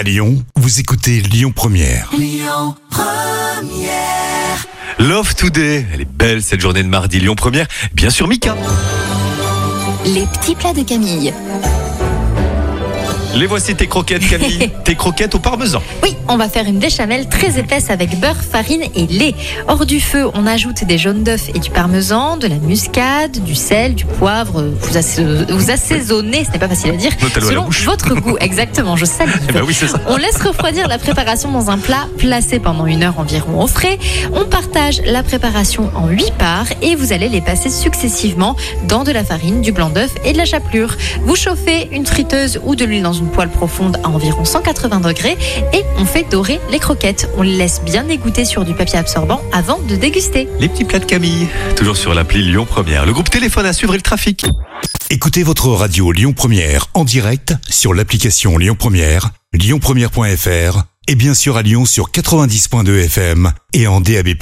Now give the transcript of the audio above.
À Lyon, vous écoutez Lyon Première. Love Today. Elle est belle cette journée de mardi. Lyon Première. Bien sûr, Mika. Les petits plats de Camille. Les voici tes croquettes, Camille. tes croquettes au parmesan. Oui, on va faire une béchamel très épaisse avec beurre, farine et lait. Hors du feu, on ajoute des jaunes d'œufs et du parmesan, de la muscade, du sel, du poivre. Vous, asse- vous assaisonnez, ce n'est pas facile à dire, Notez-le selon votre goût. Exactement, je salive. Eh ben oui, c'est ça. On laisse refroidir la préparation dans un plat placé pendant une heure environ au frais. On partage la préparation en huit parts et vous allez les passer successivement dans de la farine, du blanc d'œuf et de la chapelure. Vous chauffez une friteuse ou de l'huile dans une poêle profonde à environ 180 degrés et on fait dorer les croquettes. On les laisse bien égoutter sur du papier absorbant avant de déguster. Les petits plats de Camille. Toujours sur l'appli Lyon Première. Le groupe téléphone à suivre et le trafic. Écoutez votre radio Lyon Première en direct sur l'application Lyon Première, lyonpremière.fr et bien sûr à Lyon sur 90.2 FM et en DAB+.